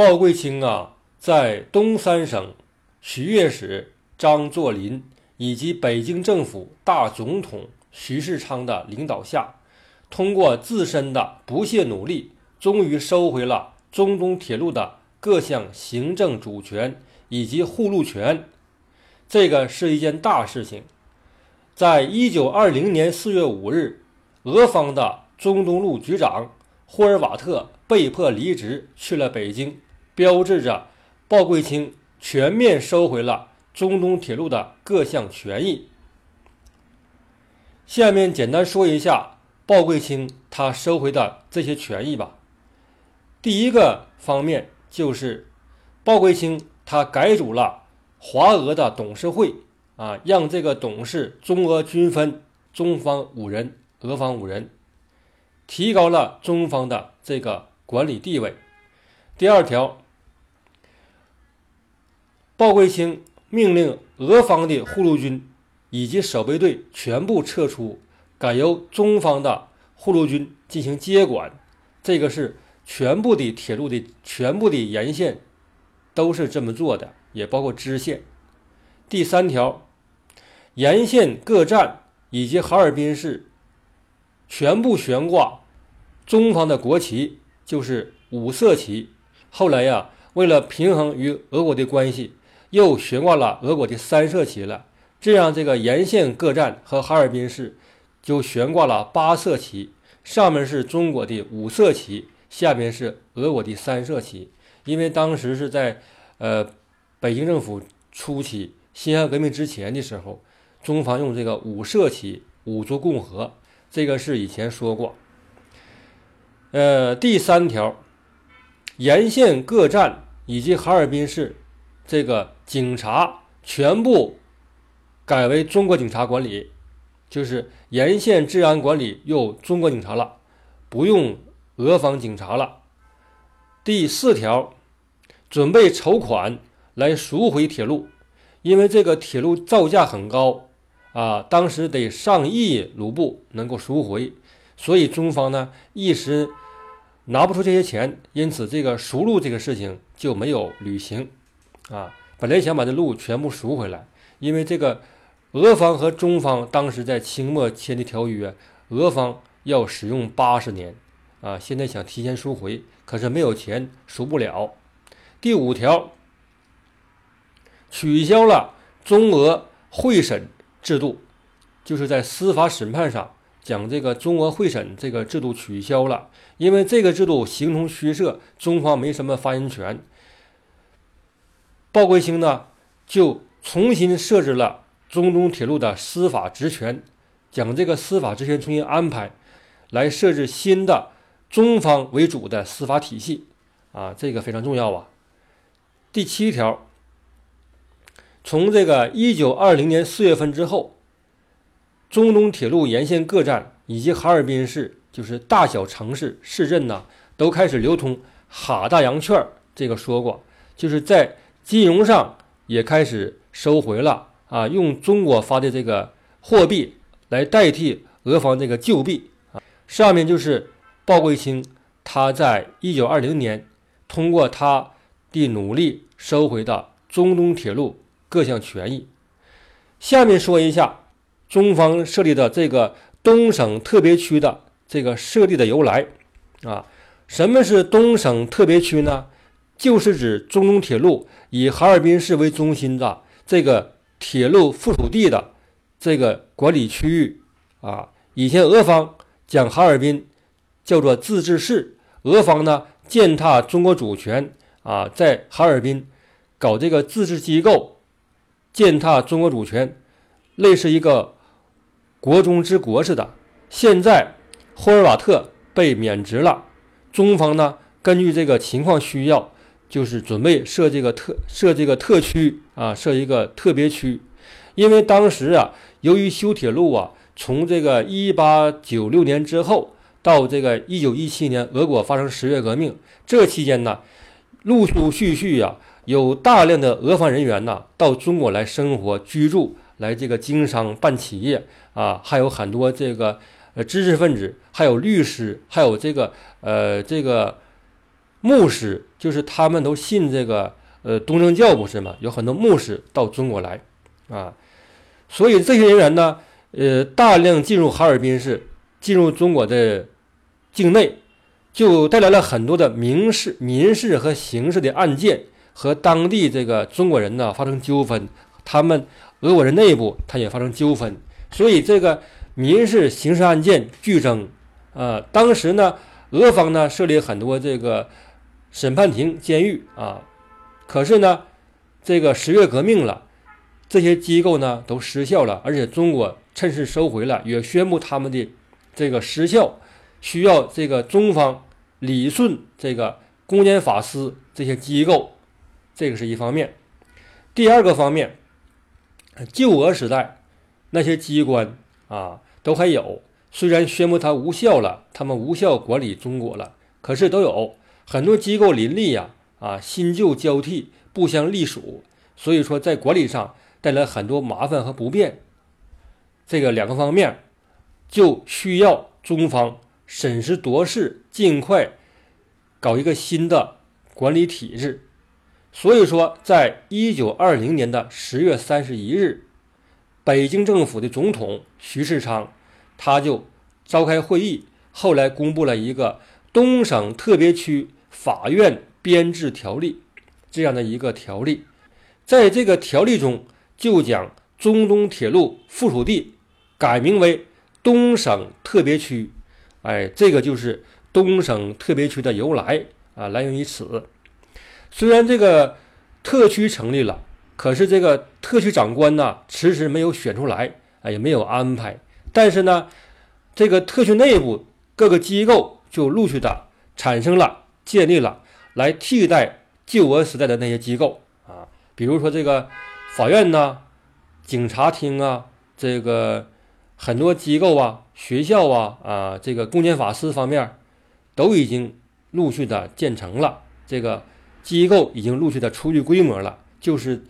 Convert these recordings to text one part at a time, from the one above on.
鲍贵卿啊，在东三省徐悦使张作霖以及北京政府大总统徐世昌的领导下，通过自身的不懈努力，终于收回了中东铁路的各项行政主权以及护路权。这个是一件大事情。在一九二零年四月五日，俄方的中东路局长霍尔瓦特被迫离职，去了北京，标志着鲍贵卿全面收回了。中东铁路的各项权益。下面简单说一下鲍贵卿他收回的这些权益吧。第一个方面就是鲍贵卿他改组了华俄的董事会啊，让这个董事中俄均分，中方五人，俄方五人，提高了中方的这个管理地位。第二条，鲍贵卿。命令俄方的护路军以及守备队全部撤出，改由中方的护路军进行接管。这个是全部的铁路的全部的沿线都是这么做的，也包括支线。第三条，沿线各站以及哈尔滨市全部悬挂中方的国旗，就是五色旗。后来呀，为了平衡与俄国的关系。又悬挂了俄国的三色旗了，这样这个沿线各站和哈尔滨市就悬挂了八色旗，上面是中国的五色旗，下面是俄国的三色旗。因为当时是在呃北京政府初期辛亥革命之前的时候，中方用这个五色旗，五族共和，这个是以前说过。呃，第三条，沿线各站以及哈尔滨市。这个警察全部改为中国警察管理，就是沿线治安管理又中国警察了，不用俄方警察了。第四条，准备筹款来赎回铁路，因为这个铁路造价很高啊，当时得上亿卢布能够赎回，所以中方呢一时拿不出这些钱，因此这个赎路这个事情就没有履行。啊，本来想把这路全部赎回来，因为这个俄方和中方当时在清末签的条约，俄方要使用八十年，啊，现在想提前赎回，可是没有钱赎不了。第五条，取消了中俄会审制度，就是在司法审判上讲这个中俄会审这个制度取消了，因为这个制度形同虚设，中方没什么发言权。鲍贵兴呢，就重新设置了中东铁路的司法职权，将这个司法职权重新安排，来设置新的中方为主的司法体系，啊，这个非常重要啊。第七条，从这个一九二零年四月份之后，中东铁路沿线各站以及哈尔滨市，就是大小城市市镇呢，都开始流通哈大洋券。这个说过，就是在。金融上也开始收回了啊，用中国发的这个货币来代替俄方这个旧币啊。上面就是鲍贵卿他在一九二零年通过他的努力收回的中东铁路各项权益。下面说一下中方设立的这个东省特别区的这个设立的由来啊。什么是东省特别区呢？就是指中东铁路以哈尔滨市为中心的这个铁路附属地的这个管理区域啊。以前俄方将哈尔滨叫做自治市，俄方呢践踏中国主权啊，在哈尔滨搞这个自治机构，践踏中国主权，类似一个国中之国似的。现在霍尔瓦特被免职了，中方呢根据这个情况需要。就是准备设这个特设这个特区啊，设一个特别区，因为当时啊，由于修铁路啊，从这个一八九六年之后到这个一九一七年，俄国发生十月革命，这期间呢，陆陆续续呀，有大量的俄方人员呐到中国来生活居住，来这个经商办企业啊，还有很多这个呃知识分子，还有律师，还有这个呃这个牧师。就是他们都信这个呃东正教不是吗？有很多牧师到中国来啊，所以这些人员呢，呃，大量进入哈尔滨市，进入中国的境内，就带来了很多的民事、民事和刑事的案件，和当地这个中国人呢发生纠纷，他们俄国人内部他也发生纠纷，所以这个民事、刑事案件剧增啊。当时呢，俄方呢设立很多这个。审判庭、监狱啊，可是呢，这个十月革命了，这些机构呢都失效了，而且中国趁势收回了，也宣布他们的这个失效，需要这个中方理顺这个公检法司这些机构，这个是一方面。第二个方面，旧俄时代那些机关啊都还有，虽然宣布它无效了，他们无效管理中国了，可是都有。很多机构林立呀，啊，新旧交替，不相隶属，所以说在管理上带来很多麻烦和不便。这个两个方面，就需要中方审时度势，尽快搞一个新的管理体制。所以说，在一九二零年的十月三十一日，北京政府的总统徐世昌他就召开会议，后来公布了一个东省特别区。法院编制条例这样的一个条例，在这个条例中就将中东铁路附属地改名为东省特别区。哎，这个就是东省特别区的由来啊，来源于此。虽然这个特区成立了，可是这个特区长官呢，迟迟没有选出来，啊，也没有安排。但是呢，这个特区内部各个机构就陆续的产生了。建立了来替代旧俄时代的那些机构啊，比如说这个法院呐、警察厅啊，这个很多机构啊、学校啊啊，这个公检法司方面都已经陆续的建成了，这个机构已经陆续的初具规模了。就是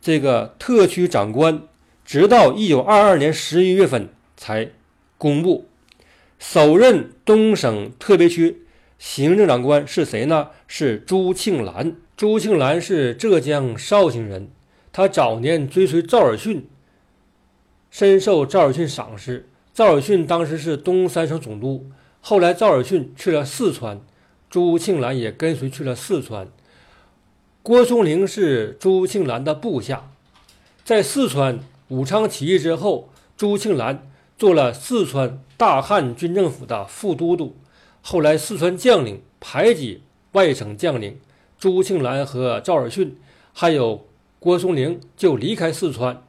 这个特区长官，直到一九二二年十一月份才公布首任东省特别区。行政长官是谁呢？是朱庆澜。朱庆澜是浙江绍兴人，他早年追随赵尔巽，深受赵尔巽赏识。赵尔巽当时是东三省总督，后来赵尔巽去了四川，朱庆澜也跟随去了四川。郭松龄是朱庆澜的部下，在四川武昌起义之后，朱庆澜做了四川大汉军政府的副都督。后来，四川将领排挤外省将领，朱庆澜和赵尔巽，还有郭松龄就离开四川。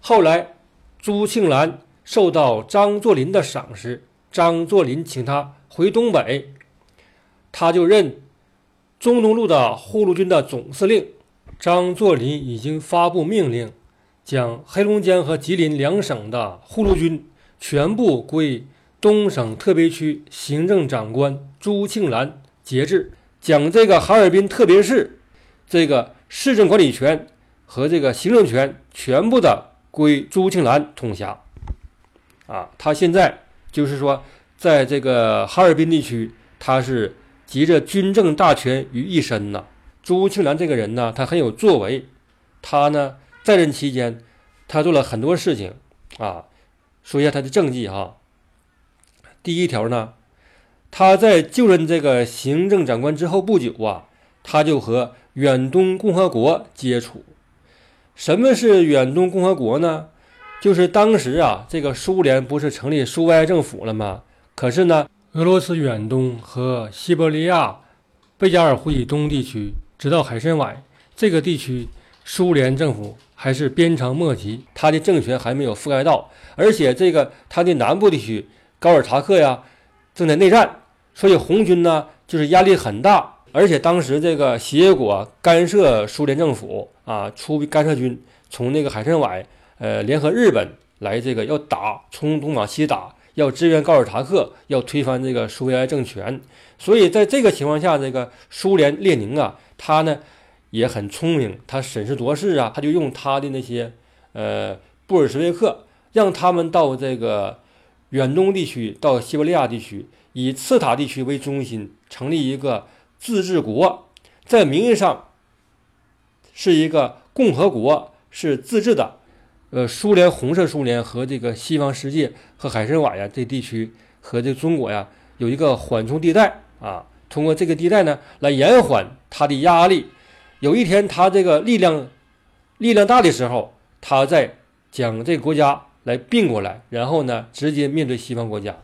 后来，朱庆澜受到张作霖的赏识，张作霖请他回东北，他就任中东路的护路军的总司令。张作霖已经发布命令，将黑龙江和吉林两省的护路军全部归。东省特别区行政长官朱庆澜节制，将这个哈尔滨特别市这个市政管理权和这个行政权全部的归朱庆澜统辖。啊，他现在就是说，在这个哈尔滨地区，他是集着军政大权于一身呐。朱庆澜这个人呢，他很有作为，他呢在任期间，他做了很多事情啊。说一下他的政绩哈。第一条呢，他在就任这个行政长官之后不久啊，他就和远东共和国接触。什么是远东共和国呢？就是当时啊，这个苏联不是成立苏维埃政府了吗？可是呢，俄罗斯远东和西伯利亚、贝加尔湖以东地区，直到海参崴这个地区，苏联政府还是鞭长莫及，他的政权还没有覆盖到，而且这个他的南部地区。高尔察克呀，正在内战，所以红军呢就是压力很大，而且当时这个协国干涉苏联政府啊，出干涉军从那个海参崴，呃，联合日本来这个要打，从东往西打，要支援高尔察克，要推翻这个苏维埃政权。所以在这个情况下，这个苏联列宁啊，他呢也很聪明，他审时度势啊，他就用他的那些呃布尔什维克，让他们到这个。远东地区到西伯利亚地区，以次塔地区为中心，成立一个自治国。在名义上是一个共和国，是自治的。呃，苏联红色苏联和这个西方世界和海参崴呀这地区和这中国呀有一个缓冲地带啊，通过这个地带呢来延缓它的压力。有一天它这个力量力量大的时候，它再将这个国家来并过来，然后呢直接面对西方国家。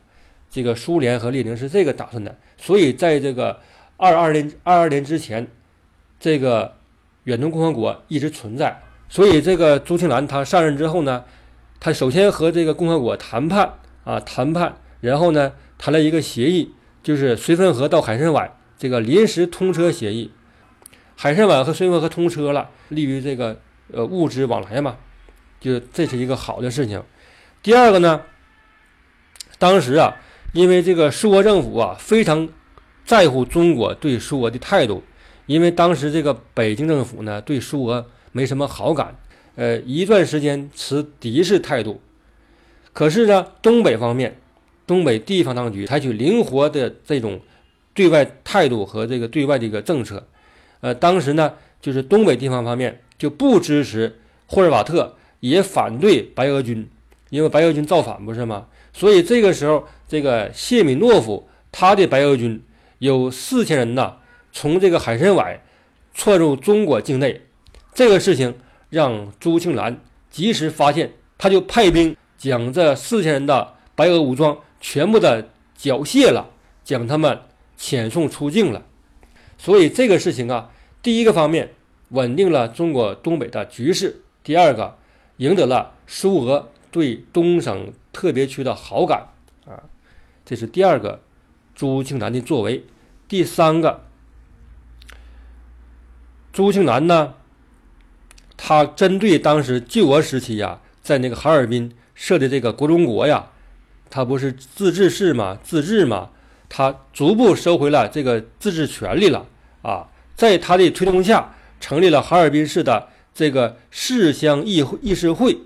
这个苏联和列宁是这个打算的，所以在这个二二年二二年之前，这个远东共和国一直存在。所以，这个朱庆澜他上任之后呢，他首先和这个共和国谈判啊，谈判，然后呢谈了一个协议，就是绥芬河到海参崴这个临时通车协议。海参崴和绥芬河通车了，利于这个呃物资往来嘛，就这是一个好的事情。第二个呢，当时啊，因为这个苏俄政府啊非常在乎中国对苏俄的态度，因为当时这个北京政府呢对苏俄。没什么好感，呃，一段时间持敌视态度。可是呢，东北方面，东北地方当局采取灵活的这种对外态度和这个对外的一个政策。呃，当时呢，就是东北地方方面就不支持霍尔瓦特，也反对白俄军，因为白俄军造反不是吗？所以这个时候，这个谢米诺夫他的白俄军有四千人呐，从这个海参崴窜入中国境内。这个事情让朱庆澜及时发现，他就派兵将这四千人的白俄武装全部的缴械了，将他们遣送出境了。所以这个事情啊，第一个方面稳定了中国东北的局势，第二个赢得了苏俄对东省特别区的好感啊，这是第二个朱庆澜的作为。第三个，朱庆澜呢？他针对当时旧俄时期呀，在那个哈尔滨设的这个国中国呀，他不是自治市嘛，自治嘛，他逐步收回了这个自治权利了啊，在他的推动下，成立了哈尔滨市的这个市乡议议事会，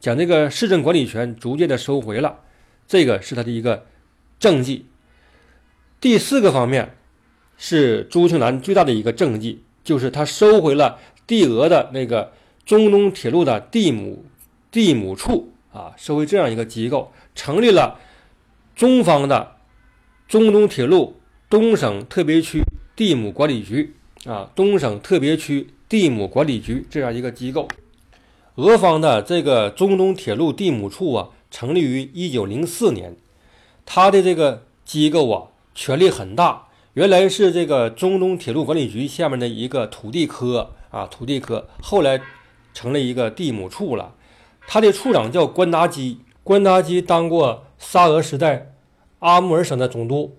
将这个市政管理权逐渐的收回了，这个是他的一个政绩。第四个方面是朱庆澜最大的一个政绩，就是他收回了。帝俄的那个中东铁路的地母地母处啊，设为这样一个机构，成立了中方的中东铁路东省特别区地母管理局啊，东省特别区地母管理局这样一个机构。俄方的这个中东铁路地母处啊，成立于一九零四年，它的这个机构啊，权力很大，原来是这个中东铁路管理局下面的一个土地科。啊，土地科后来成了一个地母处了，他的处长叫关达基，关达基当过沙俄时代阿穆尔省的总督。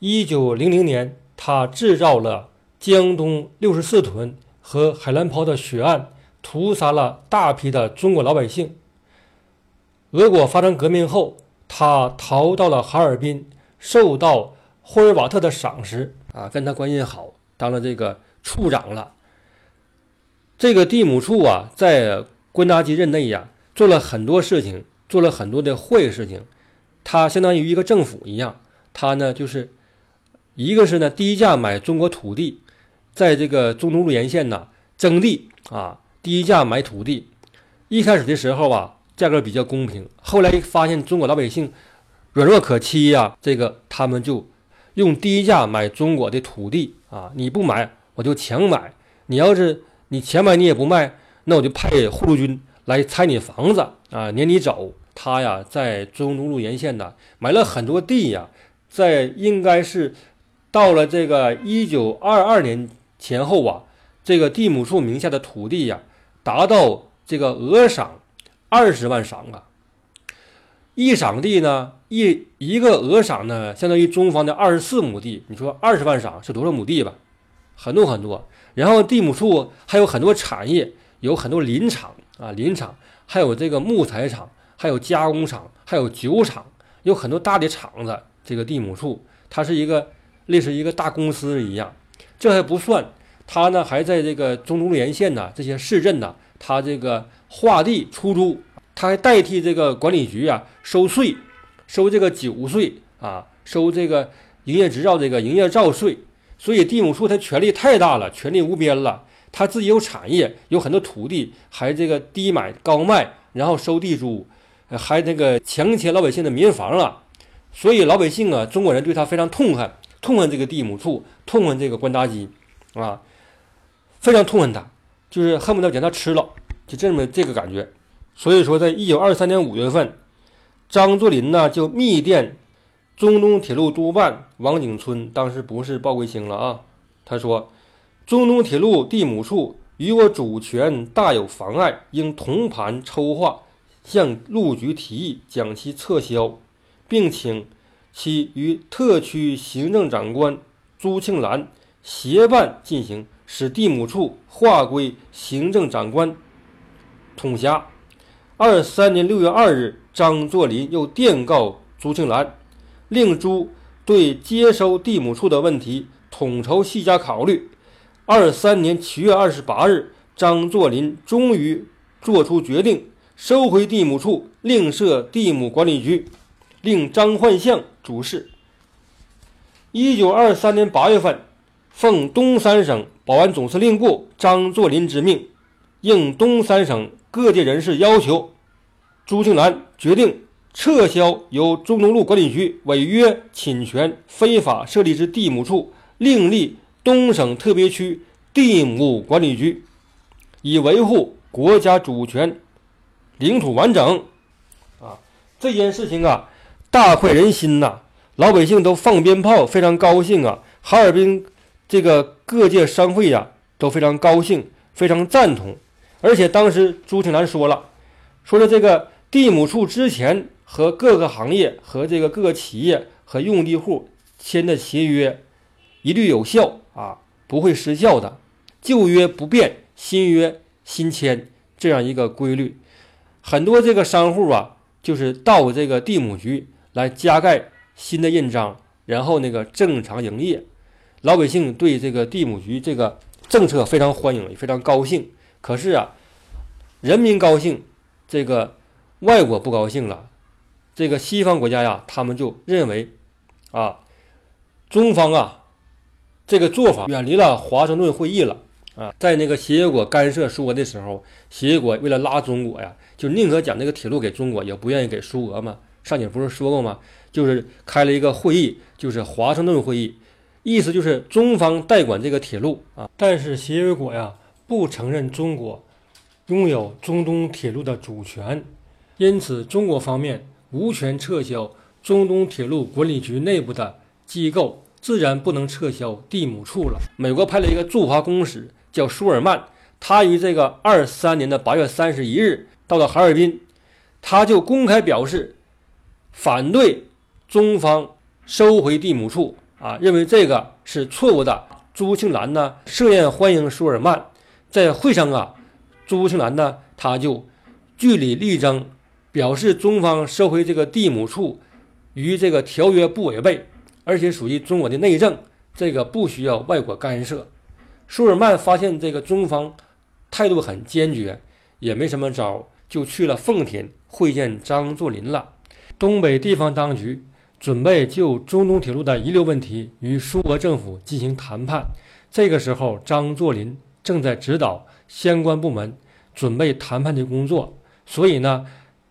一九零零年，他制造了江东六十四屯和海兰泡的血案，屠杀了大批的中国老百姓。俄国发生革命后，他逃到了哈尔滨，受到霍尔瓦特的赏识啊，跟他关系好，当了这个处长了。这个地母处啊，在关达基任内呀，做了很多事情，做了很多的坏事情。他相当于一个政府一样，他呢就是一个是呢低价买中国土地，在这个中东路沿线呢征地啊，低价买土地。一开始的时候啊，价格比较公平，后来发现中国老百姓软弱可欺呀，这个他们就用低价买中国的土地啊，你不买我就强买，你要是。你钱买你也不卖，那我就派护路军来拆你房子啊，撵你走。他呀，在中东路沿线呢，买了很多地呀，在应该是到了这个一九二二年前后啊，这个地亩处名下的土地呀，达到这个俄赏二十万赏啊。一赏地呢，一一个俄赏呢，相当于中方的二十四亩地。你说二十万赏是多少亩地吧？很多很多。然后地亩处还有很多产业，有很多林场啊，林场，还有这个木材厂，还有加工厂，还有酒厂，有很多大的厂子。这个地亩处，它是一个类似一个大公司一样。这还不算，它呢还在这个中东沿线呢这些市镇呢，它这个划地出租，它还代替这个管理局啊收税，收这个酒税啊，收这个营业执照这个营业照税。所以地亩处他权力太大了，权力无边了。他自己有产业，有很多土地，还这个低买高卖，然后收地租，还那个强迁老百姓的民房了。所以老百姓啊，中国人对他非常痛恨，痛恨这个地亩处，痛恨这个官大基啊，非常痛恨他，就是恨不得将他吃了，就这么这个感觉。所以说，在一九二三年五月份，张作霖呢就密电中东铁路督办王景春，当时不是鲍贵兴了啊。他说：“中东铁路地亩处与我主权大有妨碍，应同盘筹划，向路局提议，将其撤销，并请其与特区行政长官朱庆澜协办进行，使地亩处划归行政长官统辖。”二三年六月二日，张作霖又电告朱庆澜，令朱对接收地亩处的问题统筹细加考虑。二三年七月二十八日，张作霖终于作出决定，收回地亩处，另设地亩管理局，令张焕相主事。一九二三年八月份，奉东三省保安总司令部张作霖之命，应东三省。各界人士要求，朱庆澜决定撤销由中东路管理局违约侵权非法设立之地亩处，另立东省特别区地亩管理局，以维护国家主权、领土完整。啊，这件事情啊，大快人心呐！老百姓都放鞭炮，非常高兴啊！哈尔滨这个各界商会呀，都非常高兴，非常赞同。而且当时朱庆澜说了，说了这个地亩处之前和各个行业和这个各个企业和用地户签的协约一律有效啊，不会失效的，旧约不变，新约新签这样一个规律。很多这个商户啊，就是到这个地亩局来加盖新的印章，然后那个正常营业。老百姓对这个地亩局这个政策非常欢迎，也非常高兴。可是啊，人民高兴，这个外国不高兴了。这个西方国家呀，他们就认为，啊，中方啊，这个做法远离了华盛顿会议了啊。在那个协约国干涉苏俄的时候，协约国为了拉中国呀，就宁可将这个铁路给中国，也不愿意给苏俄嘛。上节不是说过吗？就是开了一个会议，就是华盛顿会议，意思就是中方代管这个铁路啊。但是协约国呀。不承认中国拥有中东铁路的主权，因此中国方面无权撤销中东铁路管理局内部的机构，自然不能撤销地亩处了。美国派了一个驻华公使叫舒尔曼，他于这个二三年的八月三十一日到了哈尔滨，他就公开表示反对中方收回地亩处啊，认为这个是错误的。朱庆澜呢设宴欢迎舒尔曼。在会上啊，朱庆澜呢，他就据理力争，表示中方收回这个地亩处与这个条约不违背，而且属于中国的内政，这个不需要外国干涉。舒尔曼发现这个中方态度很坚决，也没什么招，就去了奉天会见张作霖了。东北地方当局准备就中东铁路的遗留问题与苏俄政府进行谈判，这个时候张作霖。正在指导相关部门准备谈判的工作，所以呢，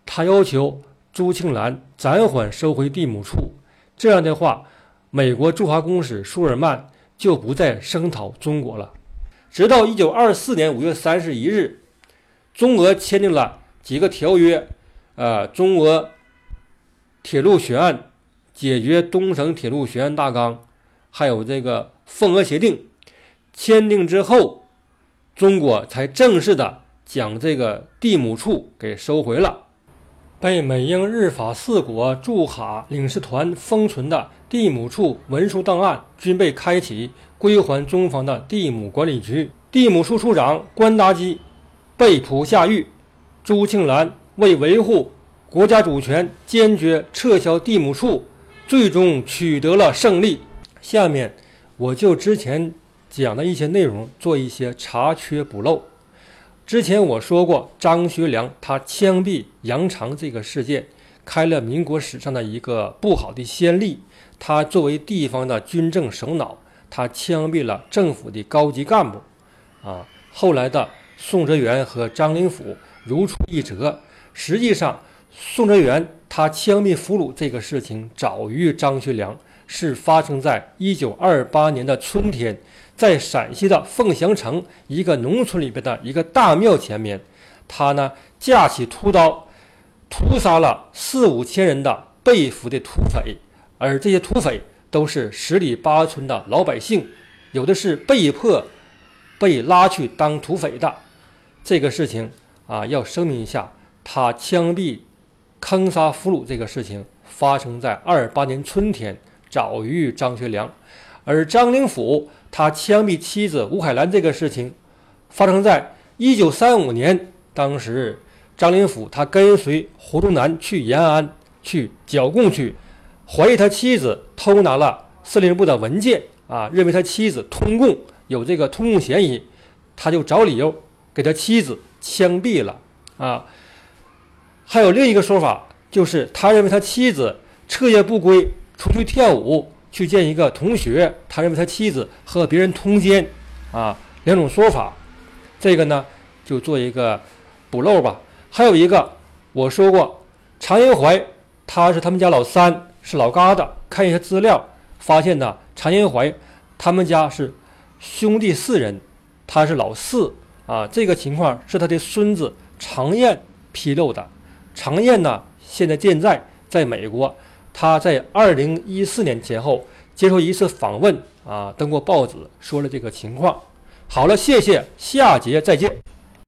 他要求朱庆澜暂缓收回地亩处。这样的话，美国驻华公使舒尔曼就不再声讨中国了。直到一九二四年五月三十一日，中俄签订了几个条约，呃，中俄铁路悬案解决东省铁路悬案大纲，还有这个奉俄协定签订之后。中国才正式的将这个地亩处给收回了。被美英日法四国驻哈领事团封存的地母处文书档案均被开启，归还中方的地母管理局。地母处处长关达基被捕下狱。朱庆澜为维护国家主权，坚决撤销地母处，最终取得了胜利。下面我就之前。讲的一些内容做一些查缺补漏。之前我说过，张学良他枪毙杨长这个事件，开了民国史上的一个不好的先例。他作为地方的军政首脑，他枪毙了政府的高级干部。啊，后来的宋哲元和张灵甫如出一辙。实际上，宋哲元他枪毙俘虏这个事情早于张学良，是发生在一九二八年的春天，在陕西的凤翔城一个农村里边的一个大庙前面，他呢架起屠刀，屠杀了四五千人的被俘的土匪，而这些土匪都是十里八村的老百姓，有的是被迫被拉去当土匪的。这个事情啊，要声明一下。他枪毙、坑杀俘虏这个事情发生在二八年春天，早于张学良；而张灵甫他枪毙妻子吴海兰这个事情发生在一九三五年。当时张灵甫他跟随胡宗南去延安去剿共去，怀疑他妻子偷拿了司令部的文件啊，认为他妻子通共有这个通共嫌疑，他就找理由给他妻子枪毙了啊。还有另一个说法，就是他认为他妻子彻夜不归，出去跳舞，去见一个同学。他认为他妻子和别人通奸，啊，两种说法，这个呢就做一个补漏吧。还有一个，我说过，常延怀他是他们家老三，是老疙瘩。看一些资料，发现呢，常延怀他们家是兄弟四人，他是老四啊。这个情况是他的孙子常燕披露的。常燕呢，现在健在在美国。他在二零一四年前后接受一次访问啊，登过报纸，说了这个情况。好了，谢谢，下节再见。